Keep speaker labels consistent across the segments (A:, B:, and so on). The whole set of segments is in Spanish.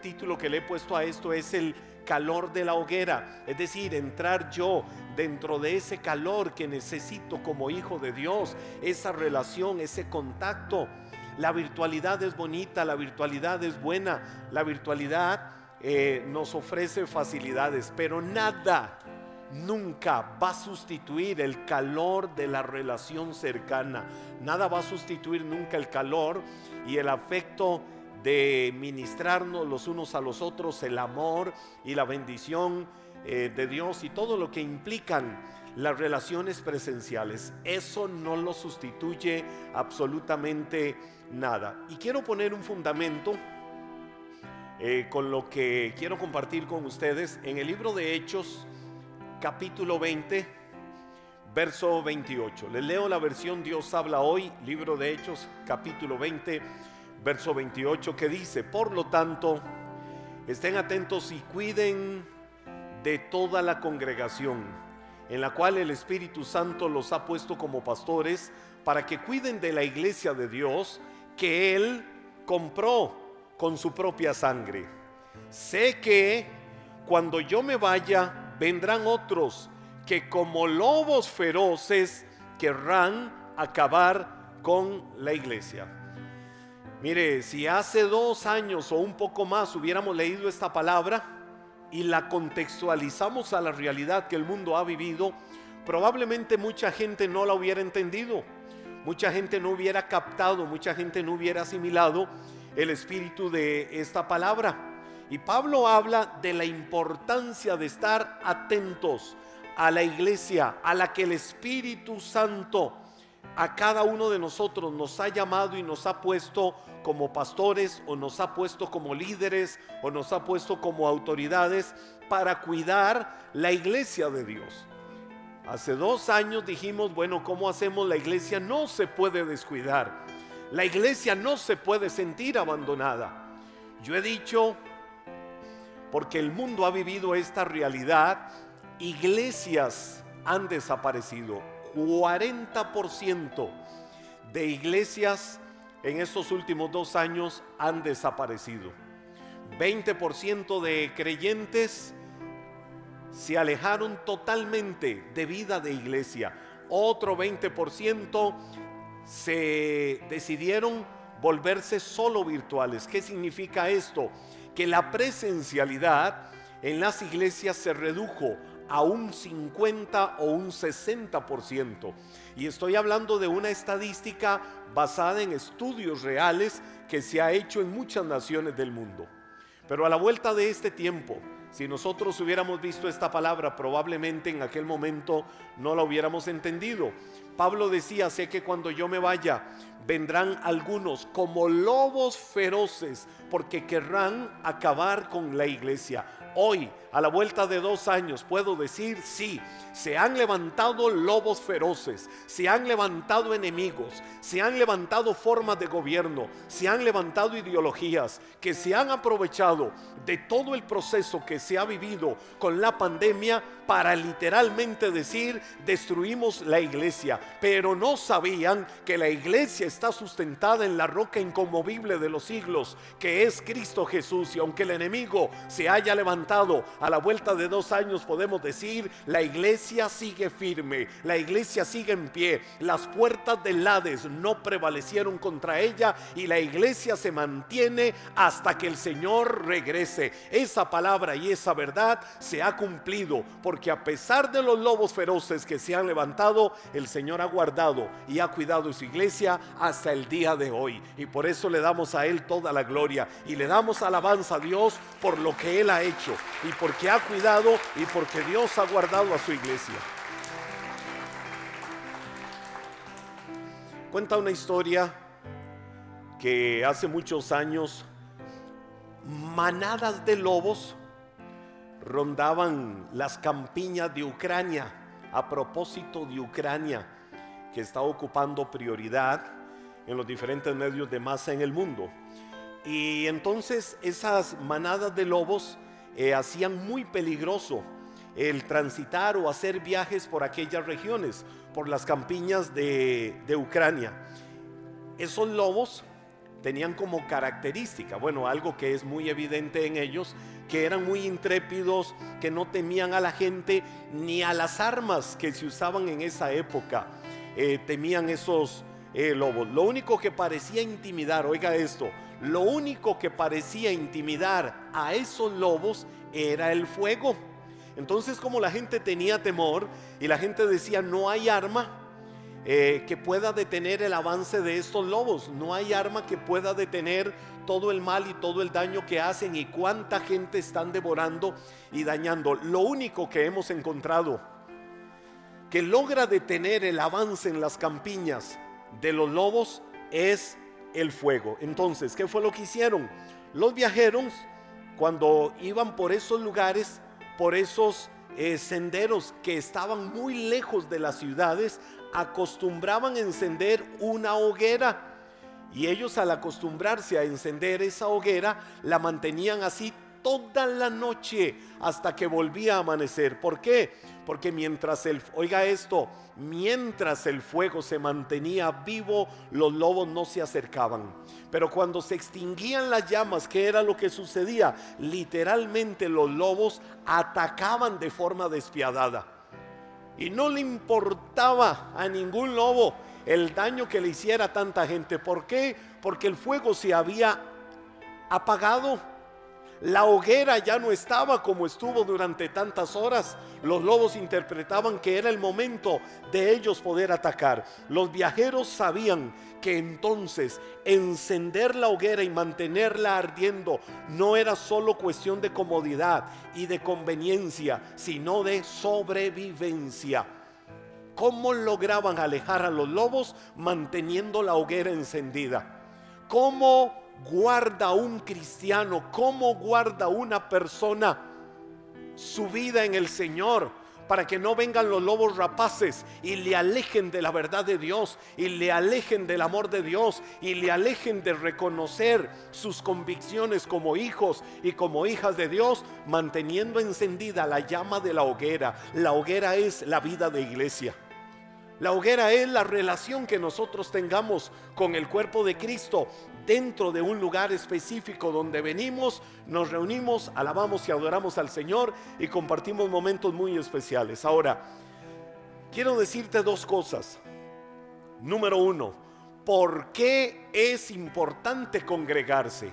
A: título que le he puesto a esto es el calor de la hoguera, es decir, entrar yo dentro de ese calor que necesito como hijo de Dios, esa relación, ese contacto. La virtualidad es bonita, la virtualidad es buena, la virtualidad eh, nos ofrece facilidades, pero nada, nunca va a sustituir el calor de la relación cercana. Nada va a sustituir nunca el calor y el afecto de ministrarnos los unos a los otros, el amor y la bendición eh, de Dios y todo lo que implican las relaciones presenciales. Eso no lo sustituye absolutamente nada. Y quiero poner un fundamento eh, con lo que quiero compartir con ustedes en el libro de Hechos, capítulo 20, verso 28. Les leo la versión Dios habla hoy, libro de Hechos, capítulo 20, verso 28, que dice, por lo tanto, estén atentos y cuiden de toda la congregación, en la cual el Espíritu Santo los ha puesto como pastores, para que cuiden de la iglesia de Dios que Él compró con su propia sangre. Sé que cuando yo me vaya, vendrán otros que como lobos feroces querrán acabar con la iglesia. Mire, si hace dos años o un poco más hubiéramos leído esta palabra y la contextualizamos a la realidad que el mundo ha vivido, probablemente mucha gente no la hubiera entendido, mucha gente no hubiera captado, mucha gente no hubiera asimilado el espíritu de esta palabra. Y Pablo habla de la importancia de estar atentos a la iglesia, a la que el Espíritu Santo a cada uno de nosotros nos ha llamado y nos ha puesto como pastores o nos ha puesto como líderes o nos ha puesto como autoridades para cuidar la iglesia de Dios. Hace dos años dijimos, bueno, ¿cómo hacemos la iglesia? No se puede descuidar. La iglesia no se puede sentir abandonada. Yo he dicho, porque el mundo ha vivido esta realidad, iglesias han desaparecido. 40% de iglesias en estos últimos dos años han desaparecido. 20% de creyentes se alejaron totalmente de vida de iglesia. Otro 20% se decidieron volverse solo virtuales. ¿Qué significa esto? Que la presencialidad en las iglesias se redujo a un 50 o un 60%. Y estoy hablando de una estadística basada en estudios reales que se ha hecho en muchas naciones del mundo. Pero a la vuelta de este tiempo, si nosotros hubiéramos visto esta palabra, probablemente en aquel momento no la hubiéramos entendido. Pablo decía, sé que cuando yo me vaya, vendrán algunos como lobos feroces, porque querrán acabar con la iglesia. Hoy, a la vuelta de dos años, puedo decir, sí, se han levantado lobos feroces, se han levantado enemigos, se han levantado formas de gobierno, se han levantado ideologías que se han aprovechado de todo el proceso que se ha vivido con la pandemia para literalmente decir, destruimos la iglesia, pero no sabían que la iglesia está sustentada en la roca inconmovible de los siglos, que es Cristo Jesús, y aunque el enemigo se haya levantado a la vuelta de dos años, podemos decir, la iglesia sigue firme, la iglesia sigue en pie, las puertas del Hades no prevalecieron contra ella y la iglesia se mantiene hasta que el Señor regrese. Esa palabra y esa verdad se ha cumplido, porque a pesar de los lobos feroces que se han levantado, el Señor ha guardado y ha cuidado su iglesia hasta el día de hoy. Y por eso le damos a Él toda la gloria y le damos alabanza a Dios por lo que Él ha hecho y porque ha cuidado y porque Dios ha guardado a su iglesia. Cuenta una historia que hace muchos años manadas de lobos rondaban las campiñas de Ucrania a propósito de Ucrania que está ocupando prioridad en los diferentes medios de masa en el mundo. Y entonces esas manadas de lobos eh, hacían muy peligroso el transitar o hacer viajes por aquellas regiones, por las campiñas de, Ucrania. Esos lobos tenían como característica, bueno, algo que es muy evidente en ellos, que eran muy intrépidos, que no temían a la gente ni a las armas que se usaban en esa época, eh, temían esos eh, lobos. Lo único que parecía intimidar, oiga esto, lo único que parecía intimidar a esos lobos era el fuego. Entonces como la gente tenía temor y la gente decía no hay arma, eh, que pueda detener el avance de estos lobos. No hay arma que pueda detener todo el mal y todo el daño que hacen y cuánta gente están devorando y dañando. Lo único que hemos encontrado que logra detener el avance en las campiñas de los lobos es el fuego. Entonces, ¿qué fue lo que hicieron? Los viajeros, cuando iban por esos lugares, por esos eh, senderos que estaban muy lejos de las ciudades, acostumbraban a encender una hoguera. Y ellos al acostumbrarse a encender esa hoguera, la mantenían así toda la noche hasta que volvía a amanecer. ¿Por qué? Porque mientras el, oiga esto, mientras el fuego se mantenía vivo, los lobos no se acercaban. Pero cuando se extinguían las llamas, ¿qué era lo que sucedía? Literalmente los lobos atacaban de forma despiadada. Y no le importaba a ningún lobo el daño que le hiciera a tanta gente. ¿Por qué? Porque el fuego se había apagado. La hoguera ya no estaba como estuvo durante tantas horas. Los lobos interpretaban que era el momento de ellos poder atacar. Los viajeros sabían que entonces encender la hoguera y mantenerla ardiendo no era solo cuestión de comodidad y de conveniencia, sino de sobrevivencia. ¿Cómo lograban alejar a los lobos manteniendo la hoguera encendida? ¿Cómo guarda un cristiano, cómo guarda una persona su vida en el Señor para que no vengan los lobos rapaces y le alejen de la verdad de Dios y le alejen del amor de Dios y le alejen de reconocer sus convicciones como hijos y como hijas de Dios, manteniendo encendida la llama de la hoguera. La hoguera es la vida de iglesia. La hoguera es la relación que nosotros tengamos con el cuerpo de Cristo dentro de un lugar específico donde venimos, nos reunimos, alabamos y adoramos al Señor y compartimos momentos muy especiales. Ahora, quiero decirte dos cosas. Número uno, ¿por qué es importante congregarse?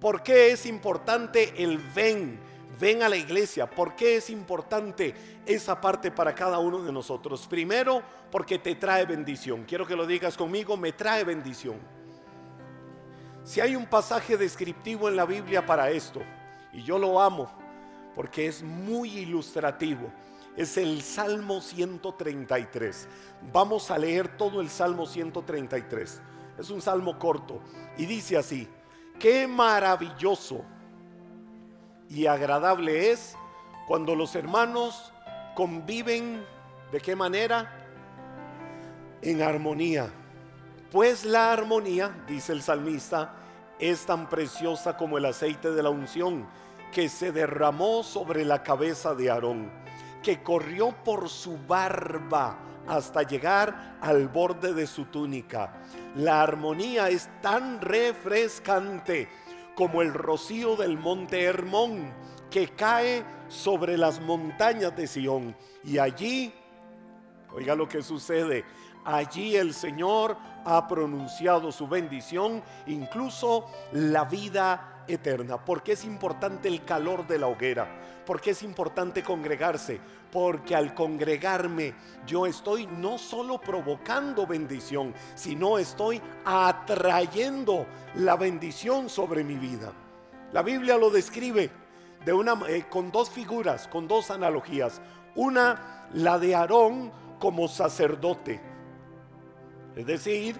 A: ¿Por qué es importante el ven? ven a la iglesia. ¿Por qué es importante esa parte para cada uno de nosotros? Primero, porque te trae bendición. Quiero que lo digas conmigo, me trae bendición. Si hay un pasaje descriptivo en la Biblia para esto, y yo lo amo, porque es muy ilustrativo, es el Salmo 133. Vamos a leer todo el Salmo 133. Es un salmo corto y dice así, qué maravilloso y agradable es cuando los hermanos conviven de qué manera? En armonía. Pues la armonía, dice el salmista, es tan preciosa como el aceite de la unción que se derramó sobre la cabeza de Aarón, que corrió por su barba hasta llegar al borde de su túnica. La armonía es tan refrescante como el rocío del monte Hermón que cae sobre las montañas de Sión. Y allí, oiga lo que sucede, allí el Señor ha pronunciado su bendición, incluso la vida eterna. Porque es importante el calor de la hoguera? porque es importante congregarse? Porque al congregarme yo estoy no solo provocando bendición, sino estoy atrayendo la bendición sobre mi vida. La Biblia lo describe eh, con dos figuras, con dos analogías. Una, la de Aarón como sacerdote, es decir,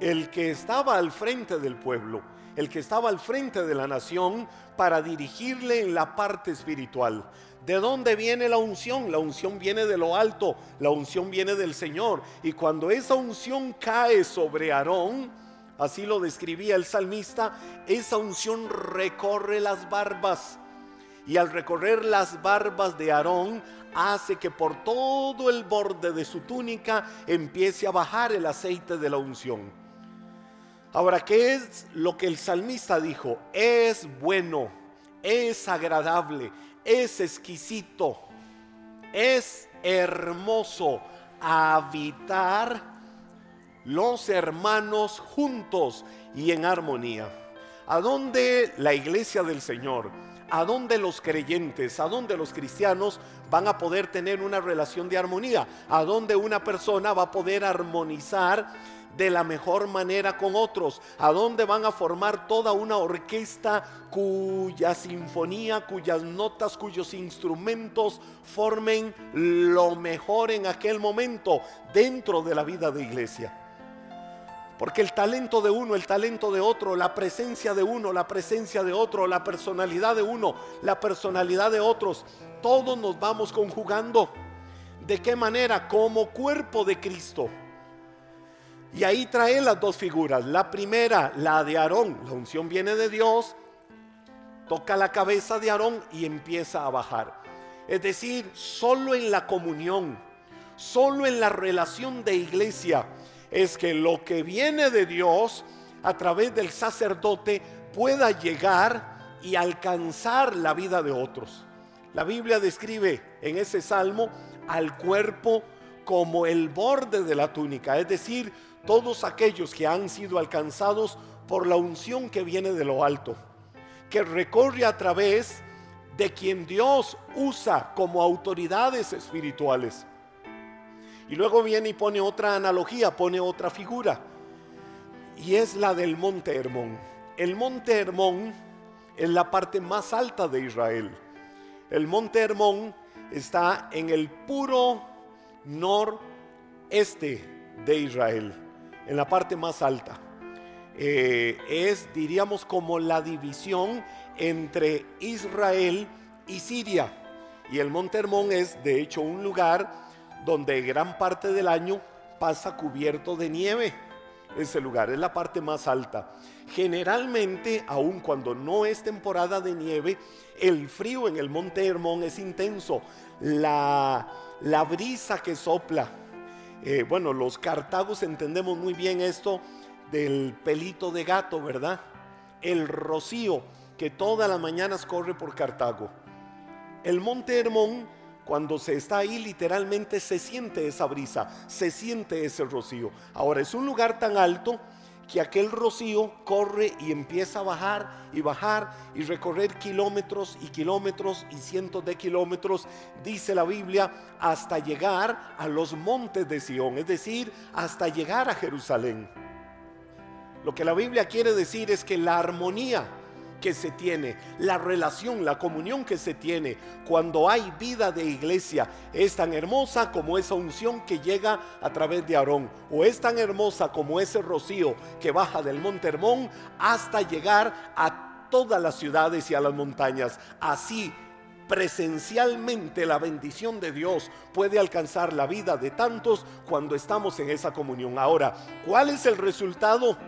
A: el que estaba al frente del pueblo el que estaba al frente de la nación para dirigirle en la parte espiritual. ¿De dónde viene la unción? La unción viene de lo alto, la unción viene del Señor. Y cuando esa unción cae sobre Aarón, así lo describía el salmista, esa unción recorre las barbas. Y al recorrer las barbas de Aarón, hace que por todo el borde de su túnica empiece a bajar el aceite de la unción. Ahora, ¿qué es lo que el salmista dijo? Es bueno, es agradable, es exquisito, es hermoso habitar los hermanos juntos y en armonía. ¿A dónde la iglesia del Señor? ¿A dónde los creyentes? ¿A dónde los cristianos van a poder tener una relación de armonía? ¿A dónde una persona va a poder armonizar de la mejor manera con otros, a dónde van a formar toda una orquesta cuya sinfonía, cuyas notas, cuyos instrumentos formen lo mejor en aquel momento dentro de la vida de iglesia. Porque el talento de uno, el talento de otro, la presencia de uno, la presencia de otro, la personalidad de uno, la personalidad de otros, todos nos vamos conjugando. ¿De qué manera? Como cuerpo de Cristo. Y ahí trae las dos figuras. La primera, la de Aarón. La unción viene de Dios, toca la cabeza de Aarón y empieza a bajar. Es decir, solo en la comunión, solo en la relación de iglesia, es que lo que viene de Dios a través del sacerdote pueda llegar y alcanzar la vida de otros. La Biblia describe en ese salmo al cuerpo como el borde de la túnica, es decir, todos aquellos que han sido alcanzados por la unción que viene de lo alto, que recorre a través de quien Dios usa como autoridades espirituales. Y luego viene y pone otra analogía, pone otra figura, y es la del monte Hermón. El monte Hermón es la parte más alta de Israel. El monte Hermón está en el puro noreste de Israel en la parte más alta. Eh, es, diríamos, como la división entre Israel y Siria. Y el Monte Hermón es, de hecho, un lugar donde gran parte del año pasa cubierto de nieve. Ese lugar es la parte más alta. Generalmente, aun cuando no es temporada de nieve, el frío en el Monte Hermón es intenso. La, la brisa que sopla eh, bueno, los cartagos entendemos muy bien esto del pelito de gato, ¿verdad? El rocío que todas las mañanas corre por Cartago. El monte Hermón, cuando se está ahí, literalmente se siente esa brisa, se siente ese rocío. Ahora, es un lugar tan alto que aquel rocío corre y empieza a bajar y bajar y recorrer kilómetros y kilómetros y cientos de kilómetros, dice la Biblia, hasta llegar a los montes de Sión, es decir, hasta llegar a Jerusalén. Lo que la Biblia quiere decir es que la armonía que se tiene, la relación, la comunión que se tiene cuando hay vida de iglesia es tan hermosa como esa unción que llega a través de Aarón, o es tan hermosa como ese rocío que baja del monte Hermón hasta llegar a todas las ciudades y a las montañas. Así presencialmente la bendición de Dios puede alcanzar la vida de tantos cuando estamos en esa comunión. Ahora, ¿cuál es el resultado?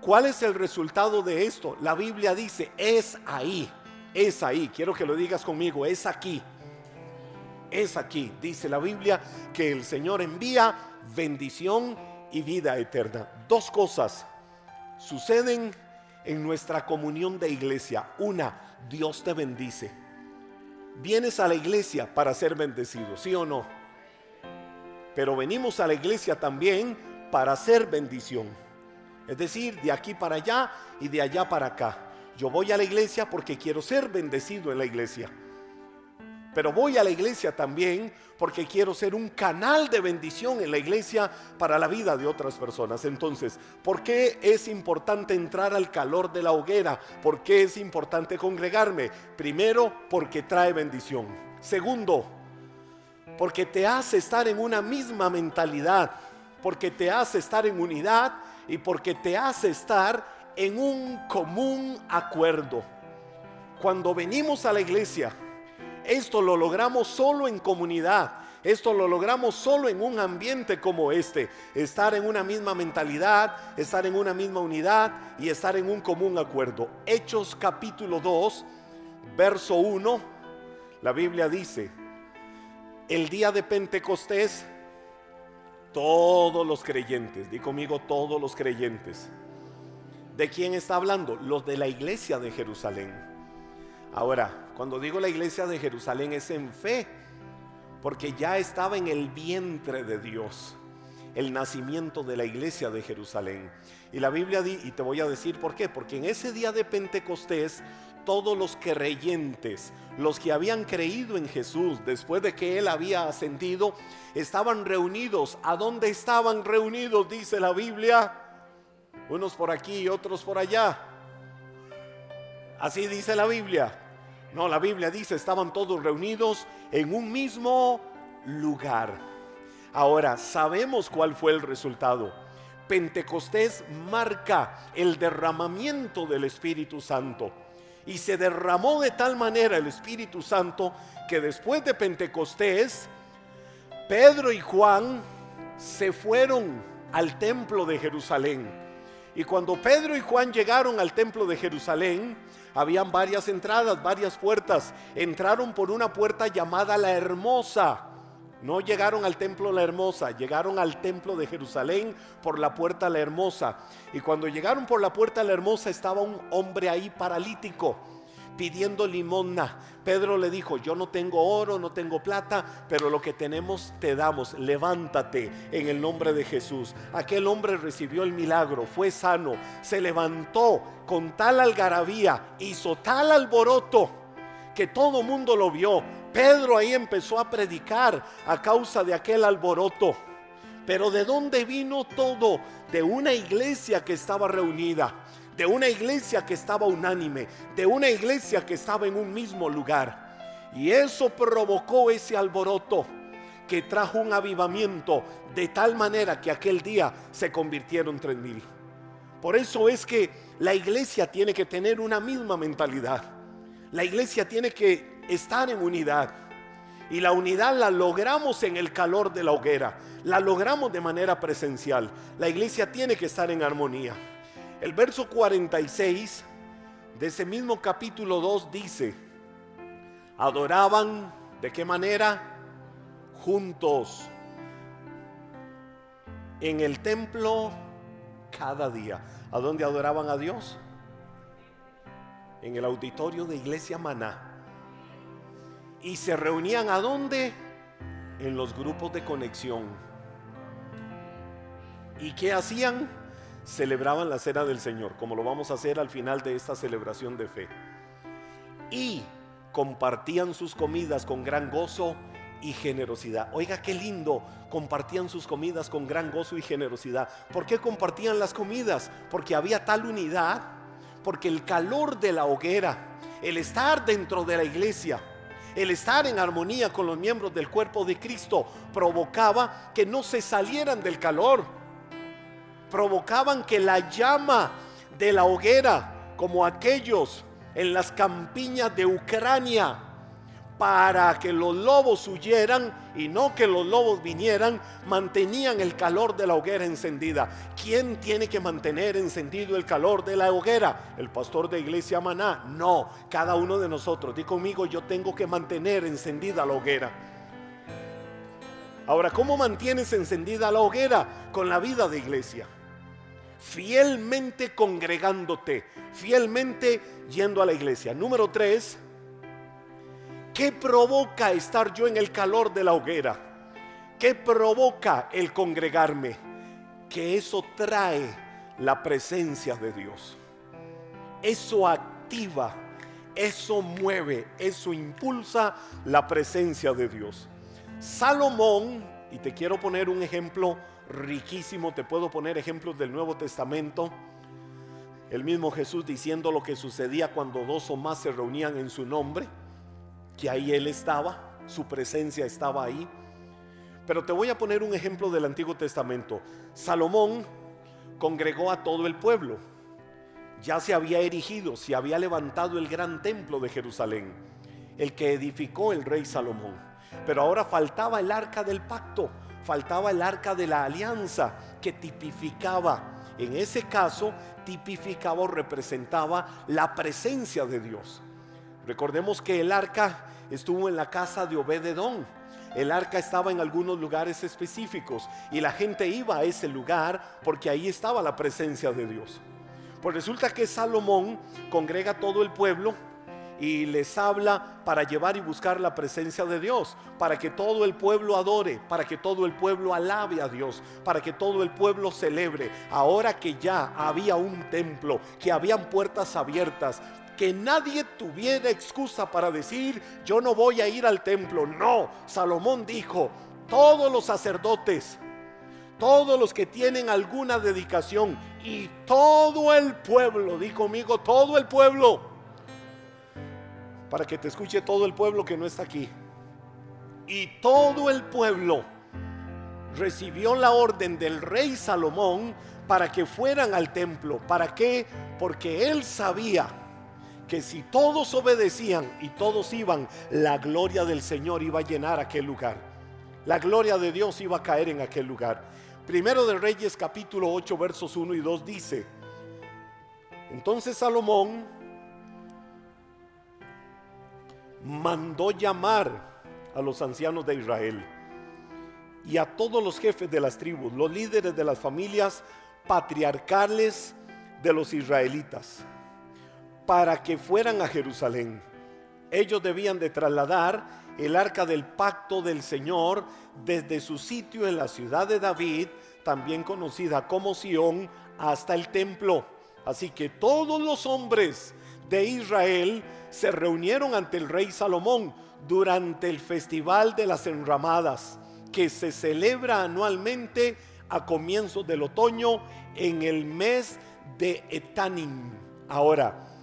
A: ¿Cuál es el resultado de esto? La Biblia dice, es ahí, es ahí. Quiero que lo digas conmigo, es aquí. Es aquí. Dice la Biblia que el Señor envía bendición y vida eterna. Dos cosas suceden en nuestra comunión de iglesia. Una, Dios te bendice. Vienes a la iglesia para ser bendecido, ¿sí o no? Pero venimos a la iglesia también para ser bendición. Es decir, de aquí para allá y de allá para acá. Yo voy a la iglesia porque quiero ser bendecido en la iglesia. Pero voy a la iglesia también porque quiero ser un canal de bendición en la iglesia para la vida de otras personas. Entonces, ¿por qué es importante entrar al calor de la hoguera? ¿Por qué es importante congregarme? Primero, porque trae bendición. Segundo, porque te hace estar en una misma mentalidad, porque te hace estar en unidad y porque te hace estar en un común acuerdo. Cuando venimos a la iglesia, esto lo logramos solo en comunidad. Esto lo logramos solo en un ambiente como este. Estar en una misma mentalidad, estar en una misma unidad y estar en un común acuerdo. Hechos capítulo 2, verso 1, la Biblia dice, el día de Pentecostés, Todos los creyentes, di conmigo todos los creyentes. ¿De quién está hablando? Los de la iglesia de Jerusalén. Ahora, cuando digo la iglesia de Jerusalén es en fe, porque ya estaba en el vientre de Dios el nacimiento de la iglesia de Jerusalén. Y la Biblia dice, y te voy a decir por qué, porque en ese día de Pentecostés todos los creyentes, los que habían creído en Jesús después de que Él había ascendido, estaban reunidos. ¿A dónde estaban reunidos? Dice la Biblia. Unos por aquí y otros por allá. Así dice la Biblia. No, la Biblia dice, estaban todos reunidos en un mismo lugar. Ahora, sabemos cuál fue el resultado. Pentecostés marca el derramamiento del Espíritu Santo. Y se derramó de tal manera el Espíritu Santo que después de Pentecostés, Pedro y Juan se fueron al templo de Jerusalén. Y cuando Pedro y Juan llegaron al templo de Jerusalén, habían varias entradas, varias puertas. Entraron por una puerta llamada la Hermosa. No llegaron al templo La Hermosa, llegaron al templo de Jerusalén por la puerta La Hermosa. Y cuando llegaron por la puerta La Hermosa estaba un hombre ahí paralítico pidiendo limosna. Pedro le dijo, yo no tengo oro, no tengo plata, pero lo que tenemos te damos. Levántate en el nombre de Jesús. Aquel hombre recibió el milagro, fue sano, se levantó con tal algarabía, hizo tal alboroto que todo mundo lo vio. Pedro ahí empezó a predicar a causa de aquel alboroto. Pero ¿de dónde vino todo? De una iglesia que estaba reunida, de una iglesia que estaba unánime, de una iglesia que estaba en un mismo lugar. Y eso provocó ese alboroto que trajo un avivamiento de tal manera que aquel día se convirtieron tres mil. Por eso es que la iglesia tiene que tener una misma mentalidad. La iglesia tiene que estar en unidad. Y la unidad la logramos en el calor de la hoguera. La logramos de manera presencial. La iglesia tiene que estar en armonía. El verso 46 de ese mismo capítulo 2 dice, adoraban de qué manera? Juntos en el templo cada día. ¿A dónde adoraban a Dios? En el auditorio de Iglesia Maná y se reunían a dónde? En los grupos de conexión. ¿Y qué hacían? Celebraban la cena del Señor, como lo vamos a hacer al final de esta celebración de fe. Y compartían sus comidas con gran gozo y generosidad. Oiga, qué lindo, compartían sus comidas con gran gozo y generosidad. ¿Por qué compartían las comidas? Porque había tal unidad, porque el calor de la hoguera, el estar dentro de la iglesia, el estar en armonía con los miembros del cuerpo de Cristo provocaba que no se salieran del calor. Provocaban que la llama de la hoguera, como aquellos en las campiñas de Ucrania, para que los lobos huyeran y no que los lobos vinieran, mantenían el calor de la hoguera encendida. ¿Quién tiene que mantener encendido el calor de la hoguera? ¿El pastor de iglesia Maná? No, cada uno de nosotros. Di conmigo, yo tengo que mantener encendida la hoguera. Ahora, ¿cómo mantienes encendida la hoguera? Con la vida de iglesia. Fielmente congregándote, fielmente yendo a la iglesia. Número tres, ¿Qué provoca estar yo en el calor de la hoguera? ¿Qué provoca el congregarme? Que eso trae la presencia de Dios. Eso activa, eso mueve, eso impulsa la presencia de Dios. Salomón, y te quiero poner un ejemplo riquísimo, te puedo poner ejemplos del Nuevo Testamento. El mismo Jesús diciendo lo que sucedía cuando dos o más se reunían en su nombre que ahí Él estaba, su presencia estaba ahí. Pero te voy a poner un ejemplo del Antiguo Testamento. Salomón congregó a todo el pueblo. Ya se había erigido, se había levantado el gran templo de Jerusalén, el que edificó el rey Salomón. Pero ahora faltaba el arca del pacto, faltaba el arca de la alianza que tipificaba, en ese caso, tipificaba o representaba la presencia de Dios. Recordemos que el arca estuvo en la casa de Obededón. el arca estaba en algunos lugares específicos y la gente iba a ese lugar porque ahí estaba la presencia de Dios. Pues resulta que Salomón congrega todo el pueblo y les habla para llevar y buscar la presencia de Dios, para que todo el pueblo adore, para que todo el pueblo alabe a Dios, para que todo el pueblo celebre. Ahora que ya había un templo, que habían puertas abiertas, que nadie tuviera excusa para decir, yo no voy a ir al templo. No, Salomón dijo, todos los sacerdotes, todos los que tienen alguna dedicación y todo el pueblo, di conmigo, todo el pueblo para que te escuche todo el pueblo que no está aquí. Y todo el pueblo recibió la orden del rey Salomón para que fueran al templo. ¿Para qué? Porque él sabía que si todos obedecían y todos iban, la gloria del Señor iba a llenar aquel lugar. La gloria de Dios iba a caer en aquel lugar. Primero de Reyes capítulo 8 versos 1 y 2 dice, entonces Salomón mandó llamar a los ancianos de Israel y a todos los jefes de las tribus, los líderes de las familias patriarcales de los israelitas, para que fueran a Jerusalén. Ellos debían de trasladar el arca del pacto del Señor desde su sitio en la ciudad de David, también conocida como Sión, hasta el templo. Así que todos los hombres de Israel se reunieron ante el rey Salomón durante el festival de las enramadas que se celebra anualmente a comienzos del otoño en el mes de Etanim. Ahora,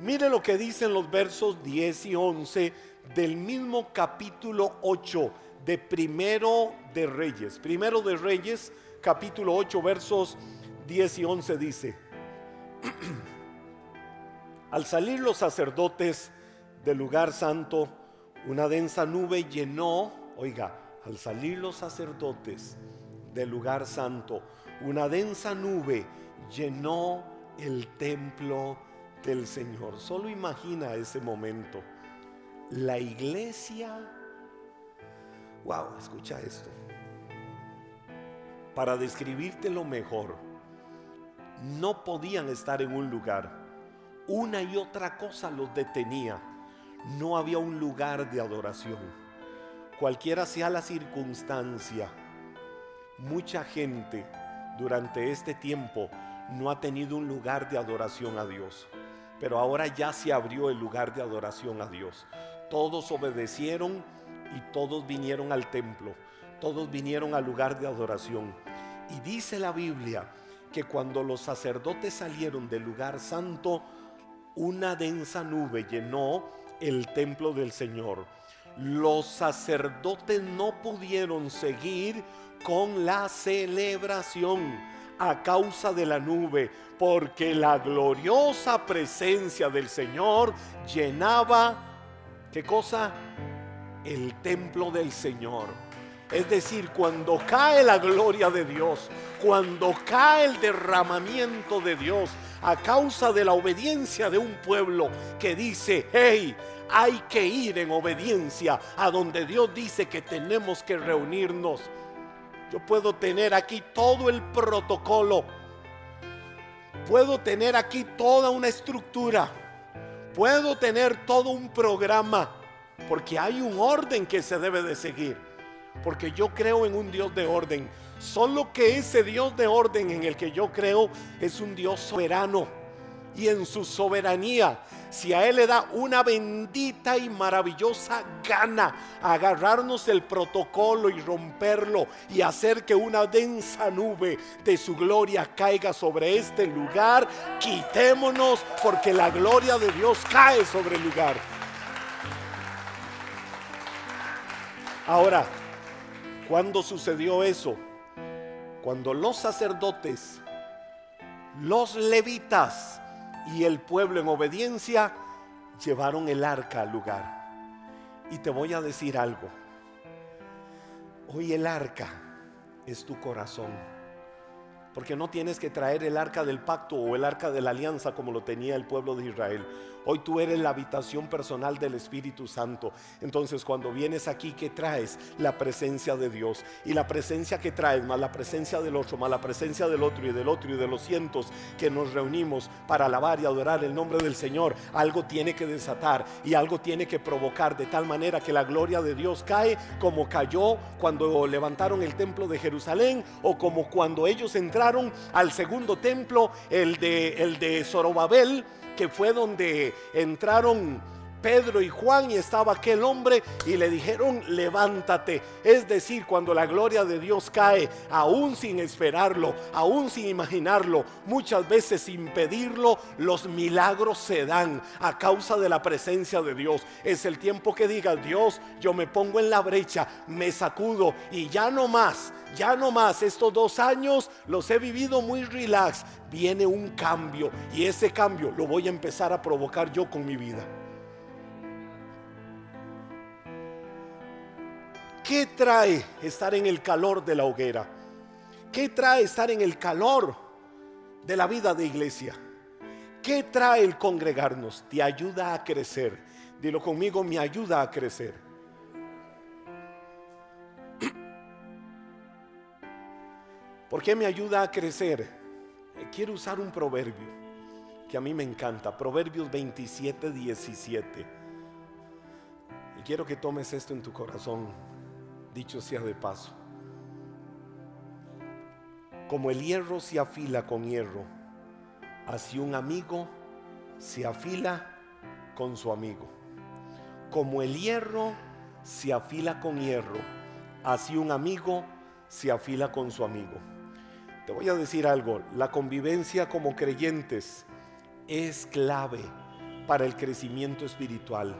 A: mire lo que dicen los versos 10 y 11 del mismo capítulo 8 de Primero de Reyes. Primero de Reyes, capítulo 8, versos 10 y 11 dice. Al salir los sacerdotes del lugar santo, una densa nube llenó, oiga, al salir los sacerdotes del lugar santo, una densa nube llenó el templo del Señor. Solo imagina ese momento. La iglesia, wow, escucha esto. Para describirte lo mejor, no podían estar en un lugar una y otra cosa los detenía. No había un lugar de adoración. Cualquiera sea la circunstancia, mucha gente durante este tiempo no ha tenido un lugar de adoración a Dios. Pero ahora ya se abrió el lugar de adoración a Dios. Todos obedecieron y todos vinieron al templo. Todos vinieron al lugar de adoración. Y dice la Biblia que cuando los sacerdotes salieron del lugar santo, una densa nube llenó el templo del Señor. Los sacerdotes no pudieron seguir con la celebración a causa de la nube, porque la gloriosa presencia del Señor llenaba, ¿qué cosa? El templo del Señor. Es decir, cuando cae la gloria de Dios, cuando cae el derramamiento de Dios, a causa de la obediencia de un pueblo que dice, hey, hay que ir en obediencia a donde Dios dice que tenemos que reunirnos. Yo puedo tener aquí todo el protocolo. Puedo tener aquí toda una estructura. Puedo tener todo un programa. Porque hay un orden que se debe de seguir. Porque yo creo en un Dios de orden. Solo que ese Dios de orden en el que yo creo es un Dios soberano. Y en su soberanía, si a Él le da una bendita y maravillosa gana agarrarnos el protocolo y romperlo y hacer que una densa nube de su gloria caiga sobre este lugar, quitémonos porque la gloria de Dios cae sobre el lugar. Ahora, ¿cuándo sucedió eso? cuando los sacerdotes, los levitas y el pueblo en obediencia llevaron el arca al lugar. Y te voy a decir algo. Hoy el arca es tu corazón. Porque no tienes que traer el arca del pacto o el arca de la alianza como lo tenía el pueblo de Israel. Hoy tú eres la habitación personal del Espíritu Santo. Entonces cuando vienes aquí, ¿qué traes? La presencia de Dios. Y la presencia que traes, más la presencia del otro, más la presencia del otro y del otro y de los cientos que nos reunimos para alabar y adorar el nombre del Señor, algo tiene que desatar y algo tiene que provocar de tal manera que la gloria de Dios cae como cayó cuando levantaron el templo de Jerusalén o como cuando ellos entraron al segundo templo, el de, el de Zorobabel que fue donde entraron Pedro y Juan y estaba aquel hombre y le dijeron, levántate. Es decir, cuando la gloria de Dios cae, aún sin esperarlo, aún sin imaginarlo, muchas veces sin pedirlo, los milagros se dan a causa de la presencia de Dios. Es el tiempo que diga Dios, yo me pongo en la brecha, me sacudo y ya no más, ya no más. Estos dos años los he vivido muy relax. Viene un cambio y ese cambio lo voy a empezar a provocar yo con mi vida. ¿Qué trae estar en el calor de la hoguera? ¿Qué trae estar en el calor de la vida de iglesia? ¿Qué trae el congregarnos? Te ayuda a crecer. Dilo conmigo, me ayuda a crecer. ¿Por qué me ayuda a crecer? Eh, quiero usar un proverbio que a mí me encanta, Proverbios 27, 17. Y quiero que tomes esto en tu corazón dicho sea de paso. Como el hierro se afila con hierro, así un amigo se afila con su amigo. Como el hierro se afila con hierro, así un amigo se afila con su amigo. Te voy a decir algo, la convivencia como creyentes es clave para el crecimiento espiritual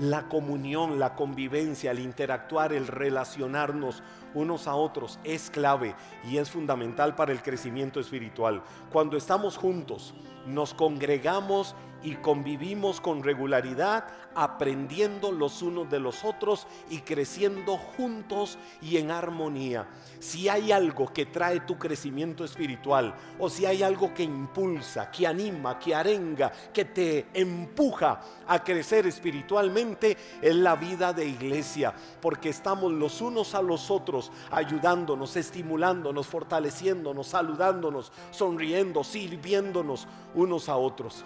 A: la comunión, la convivencia, el interactuar, el relacionarnos unos a otros es clave y es fundamental para el crecimiento espiritual. Cuando estamos juntos, nos congregamos y convivimos con regularidad, aprendiendo los unos de los otros y creciendo juntos y en armonía. Si hay algo que trae tu crecimiento espiritual o si hay algo que impulsa, que anima, que arenga, que te empuja a crecer espiritualmente, es la vida de iglesia, porque estamos los unos a los otros ayudándonos, estimulándonos, fortaleciéndonos, saludándonos, sonriendo, sirviéndonos unos a otros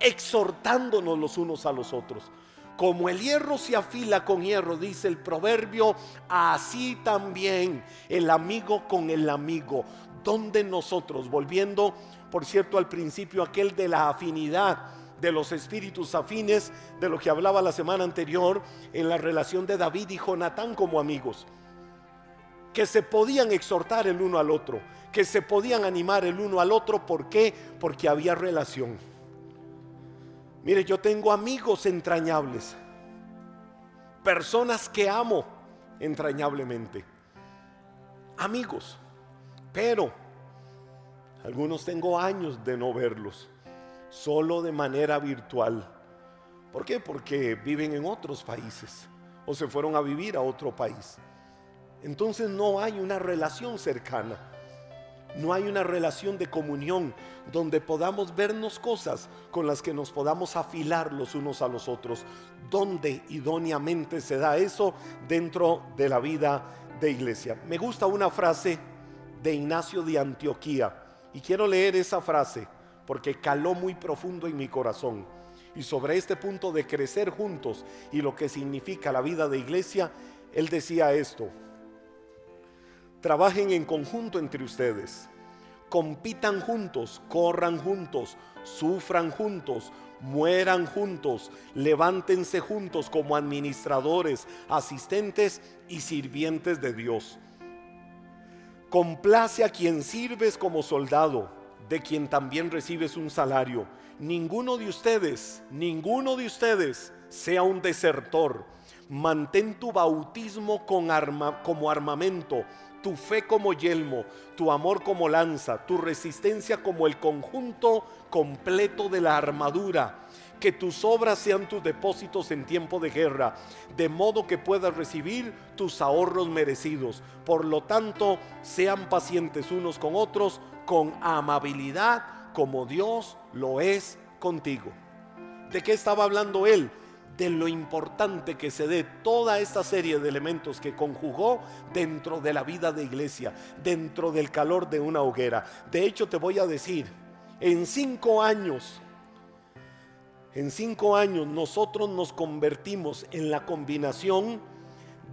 A: exhortándonos los unos a los otros. Como el hierro se afila con hierro, dice el proverbio, así también el amigo con el amigo. Donde nosotros, volviendo, por cierto, al principio aquel de la afinidad de los espíritus afines, de lo que hablaba la semana anterior, en la relación de David y Jonatán como amigos, que se podían exhortar el uno al otro, que se podían animar el uno al otro, ¿por qué? Porque había relación. Mire, yo tengo amigos entrañables, personas que amo entrañablemente, amigos, pero algunos tengo años de no verlos, solo de manera virtual. ¿Por qué? Porque viven en otros países o se fueron a vivir a otro país. Entonces no hay una relación cercana no hay una relación de comunión donde podamos vernos cosas con las que nos podamos afilar los unos a los otros. ¿Dónde idóneamente se da eso dentro de la vida de iglesia? Me gusta una frase de Ignacio de Antioquía y quiero leer esa frase porque caló muy profundo en mi corazón. Y sobre este punto de crecer juntos y lo que significa la vida de iglesia, él decía esto. Trabajen en conjunto entre ustedes. Compitan juntos, corran juntos, sufran juntos, mueran juntos, levántense juntos como administradores, asistentes y sirvientes de Dios. Complace a quien sirves como soldado, de quien también recibes un salario. Ninguno de ustedes, ninguno de ustedes sea un desertor. Mantén tu bautismo con arma, como armamento tu fe como yelmo, tu amor como lanza, tu resistencia como el conjunto completo de la armadura. Que tus obras sean tus depósitos en tiempo de guerra, de modo que puedas recibir tus ahorros merecidos. Por lo tanto, sean pacientes unos con otros, con amabilidad, como Dios lo es contigo. ¿De qué estaba hablando él? De lo importante que se dé toda esta serie de elementos que conjugó dentro de la vida de iglesia, dentro del calor de una hoguera. De hecho, te voy a decir, en cinco años, en cinco años nosotros nos convertimos en la combinación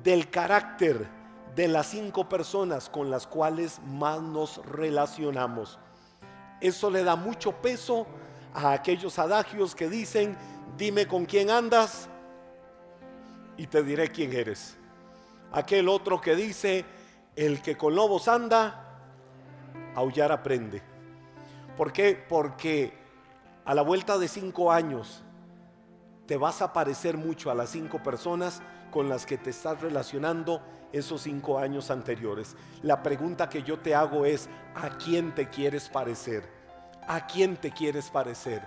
A: del carácter de las cinco personas con las cuales más nos relacionamos. Eso le da mucho peso a aquellos adagios que dicen, dime con quién andas y te diré quién eres. Aquel otro que dice, el que con lobos anda, aullar aprende. ¿Por qué? Porque a la vuelta de cinco años te vas a parecer mucho a las cinco personas con las que te estás relacionando esos cinco años anteriores. La pregunta que yo te hago es, ¿a quién te quieres parecer? ¿A quién te quieres parecer?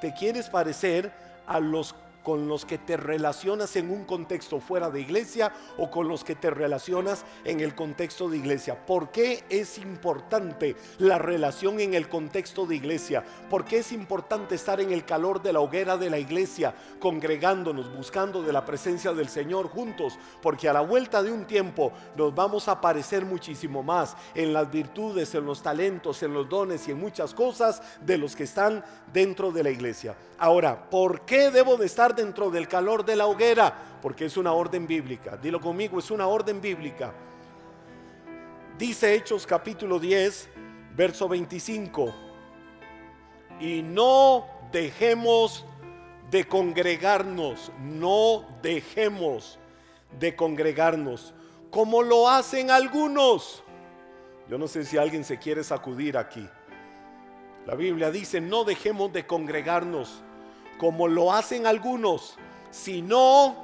A: ¿Te quieres parecer a los con los que te relacionas en un contexto fuera de iglesia o con los que te relacionas en el contexto de iglesia. ¿Por qué es importante la relación en el contexto de iglesia? ¿Por qué es importante estar en el calor de la hoguera de la iglesia, congregándonos, buscando de la presencia del Señor juntos? Porque a la vuelta de un tiempo nos vamos a parecer muchísimo más en las virtudes, en los talentos, en los dones y en muchas cosas de los que están dentro de la iglesia. Ahora, ¿por qué debo de estar dentro del calor de la hoguera, porque es una orden bíblica. Dilo conmigo, es una orden bíblica. Dice Hechos capítulo 10, verso 25. Y no dejemos de congregarnos, no dejemos de congregarnos, como lo hacen algunos. Yo no sé si alguien se quiere sacudir aquí. La Biblia dice, no dejemos de congregarnos como lo hacen algunos, sino,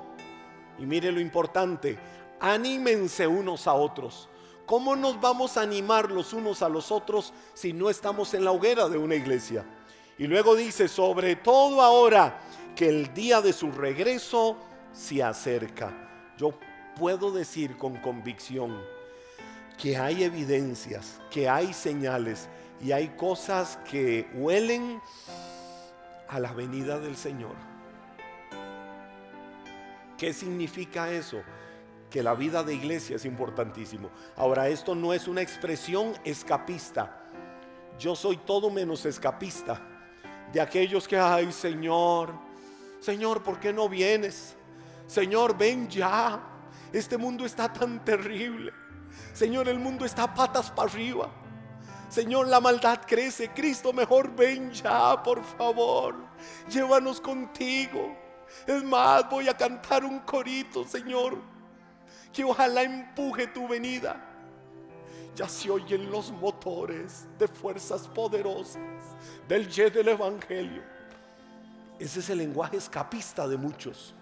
A: y mire lo importante, anímense unos a otros. ¿Cómo nos vamos a animar los unos a los otros si no estamos en la hoguera de una iglesia? Y luego dice, sobre todo ahora que el día de su regreso se acerca. Yo puedo decir con convicción que hay evidencias, que hay señales y hay cosas que huelen a la venida del Señor. ¿Qué significa eso? Que la vida de iglesia es importantísimo. Ahora, esto no es una expresión escapista. Yo soy todo menos escapista. De aquellos que, ay Señor, Señor, ¿por qué no vienes? Señor, ven ya. Este mundo está tan terrible. Señor, el mundo está patas para arriba. Señor, la maldad crece. Cristo, mejor ven ya, por favor. Llévanos contigo. Es más, voy a cantar un corito, Señor, que ojalá empuje tu venida. Ya se oyen los motores de fuerzas poderosas del jet del Evangelio. Ese es el lenguaje escapista de muchos.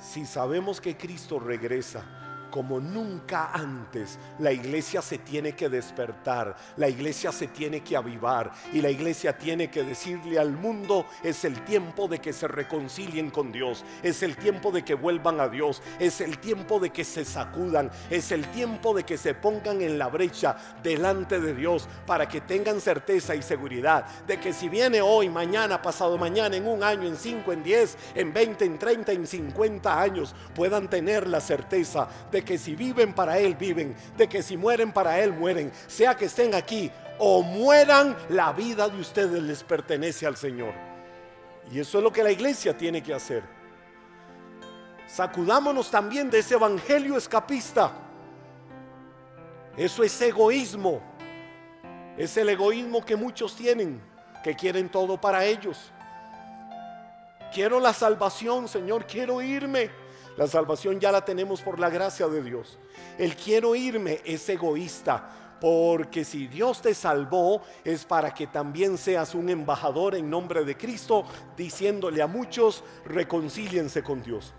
A: Si sabemos que Cristo regresa, como nunca antes. La iglesia se tiene que despertar, la iglesia se tiene que avivar y la iglesia tiene que decirle al mundo, es el tiempo de que se reconcilien con Dios, es el tiempo de que vuelvan a Dios, es el tiempo de que se sacudan, es el tiempo de que se pongan en la brecha delante de Dios para que tengan certeza y seguridad de que si viene hoy, mañana, pasado mañana, en un año, en cinco, en diez, en veinte, en treinta, en cincuenta años, puedan tener la certeza de que si viven para Él, viven, de que si mueren para Él, mueren, sea que estén aquí o mueran, la vida de ustedes les pertenece al Señor. Y eso es lo que la iglesia tiene que hacer. Sacudámonos también de ese evangelio escapista. Eso es egoísmo. Es el egoísmo que muchos tienen, que quieren todo para ellos. Quiero la salvación, Señor, quiero irme. La salvación ya la tenemos por la gracia de Dios. El quiero irme es egoísta. Porque si Dios te salvó es para que también seas un embajador en nombre de Cristo, diciéndole a muchos, reconcíliense con Dios.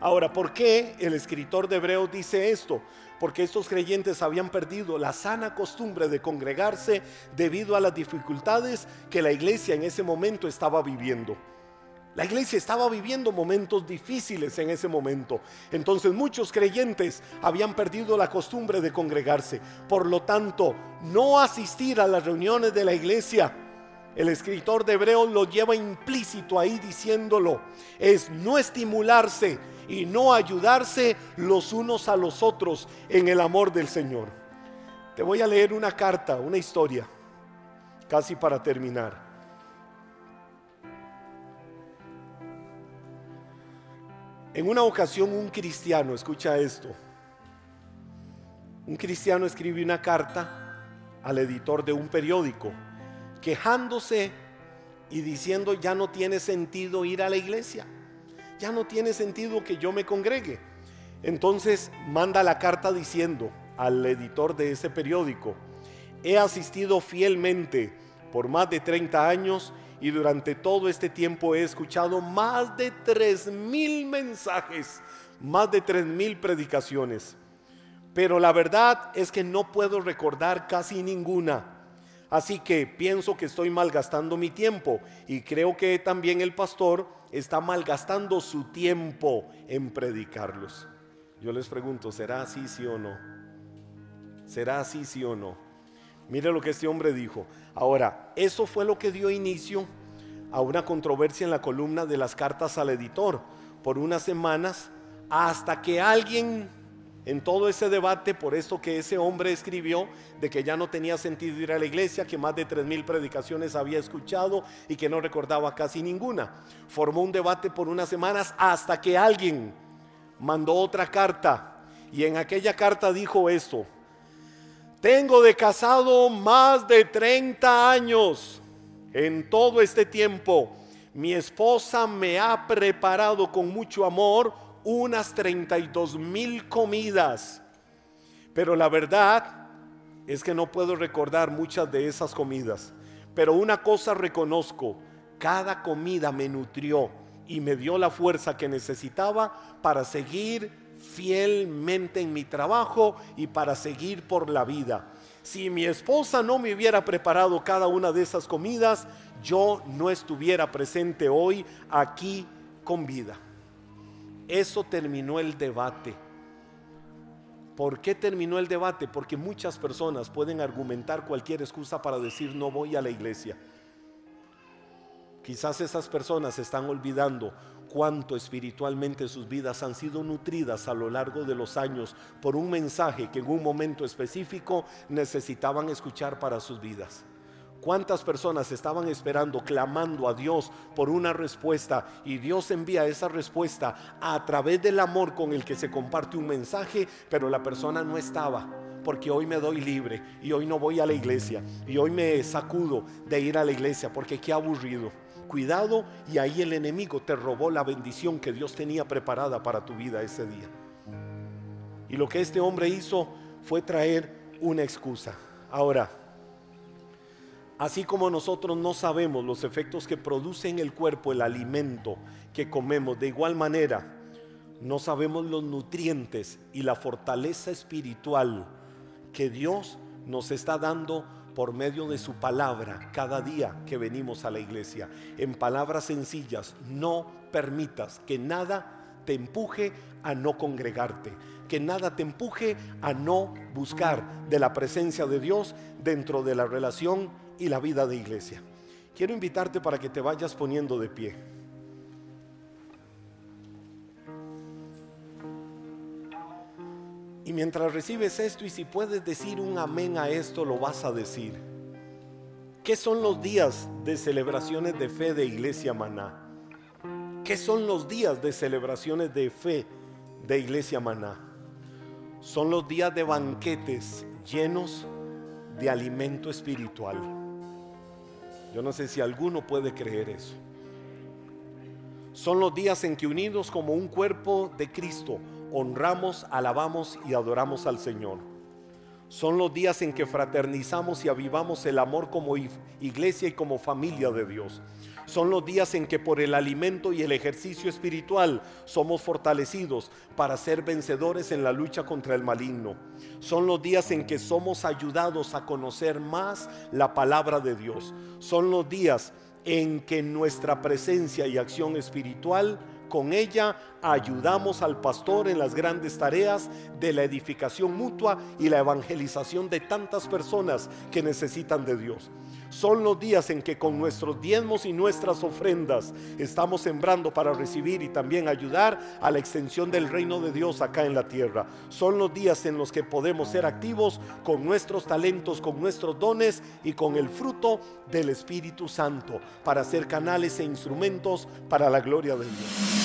A: Ahora, ¿por qué el escritor de Hebreos dice esto? Porque estos creyentes habían perdido la sana costumbre de congregarse debido a las dificultades que la iglesia en ese momento estaba viviendo. La iglesia estaba viviendo momentos difíciles en ese momento. Entonces muchos creyentes habían perdido la costumbre de congregarse. Por lo tanto, no asistir a las reuniones de la iglesia, el escritor de Hebreos lo lleva implícito ahí diciéndolo, es no estimularse y no ayudarse los unos a los otros en el amor del Señor. Te voy a leer una carta, una historia, casi para terminar. En una ocasión un cristiano, escucha esto, un cristiano escribe una carta al editor de un periódico quejándose y diciendo ya no tiene sentido ir a la iglesia, ya no tiene sentido que yo me congregue. Entonces manda la carta diciendo al editor de ese periódico, he asistido fielmente por más de 30 años y durante todo este tiempo he escuchado más de tres mil mensajes, más de tres mil predicaciones. Pero la verdad es que no puedo recordar casi ninguna. Así que pienso que estoy malgastando mi tiempo y creo que también el pastor está malgastando su tiempo en predicarlos. Yo les pregunto, ¿será así sí o no? ¿Será así sí o no? Mire lo que este hombre dijo. Ahora, eso fue lo que dio inicio a una controversia en la columna de las cartas al editor por unas semanas hasta que alguien en todo ese debate por esto que ese hombre escribió de que ya no tenía sentido ir a la iglesia, que más de tres mil predicaciones había escuchado y que no recordaba casi ninguna. Formó un debate por unas semanas hasta que alguien mandó otra carta y en aquella carta dijo esto, tengo de casado más de 30 años. En todo este tiempo, mi esposa me ha preparado con mucho amor unas 32 mil comidas. Pero la verdad es que no puedo recordar muchas de esas comidas. Pero una cosa reconozco, cada comida me nutrió y me dio la fuerza que necesitaba para seguir fielmente en mi trabajo y para seguir por la vida. Si mi esposa no me hubiera preparado cada una de esas comidas, yo no estuviera presente hoy aquí con vida. Eso terminó el debate. ¿Por qué terminó el debate? Porque muchas personas pueden argumentar cualquier excusa para decir no voy a la iglesia. Quizás esas personas están olvidando cuánto espiritualmente sus vidas han sido nutridas a lo largo de los años por un mensaje que en un momento específico necesitaban escuchar para sus vidas. ¿Cuántas personas estaban esperando, clamando a Dios por una respuesta y Dios envía esa respuesta a través del amor con el que se comparte un mensaje, pero la persona no estaba? Porque hoy me doy libre y hoy no voy a la iglesia y hoy me sacudo de ir a la iglesia porque qué aburrido cuidado y ahí el enemigo te robó la bendición que Dios tenía preparada para tu vida ese día. Y lo que este hombre hizo fue traer una excusa. Ahora, así como nosotros no sabemos los efectos que produce en el cuerpo el alimento que comemos, de igual manera, no sabemos los nutrientes y la fortaleza espiritual que Dios nos está dando por medio de su palabra cada día que venimos a la iglesia. En palabras sencillas, no permitas que nada te empuje a no congregarte, que nada te empuje a no buscar de la presencia de Dios dentro de la relación y la vida de iglesia. Quiero invitarte para que te vayas poniendo de pie. Y mientras recibes esto y si puedes decir un amén a esto, lo vas a decir. ¿Qué son los días de celebraciones de fe de Iglesia Maná? ¿Qué son los días de celebraciones de fe de Iglesia Maná? Son los días de banquetes llenos de alimento espiritual. Yo no sé si alguno puede creer eso. Son los días en que unidos como un cuerpo de Cristo, honramos, alabamos y adoramos al Señor. Son los días en que fraternizamos y avivamos el amor como iglesia y como familia de Dios. Son los días en que por el alimento y el ejercicio espiritual somos fortalecidos para ser vencedores en la lucha contra el maligno. Son los días en que somos ayudados a conocer más la palabra de Dios. Son los días en que nuestra presencia y acción espiritual con ella ayudamos al pastor en las grandes tareas de la edificación mutua y la evangelización de tantas personas que necesitan de Dios. Son los días en que con nuestros diezmos y nuestras ofrendas estamos sembrando para recibir y también ayudar a la extensión del reino de Dios acá en la tierra. Son los días en los que podemos ser activos con nuestros talentos, con nuestros dones y con el fruto del Espíritu Santo para ser canales e instrumentos para la gloria de Dios.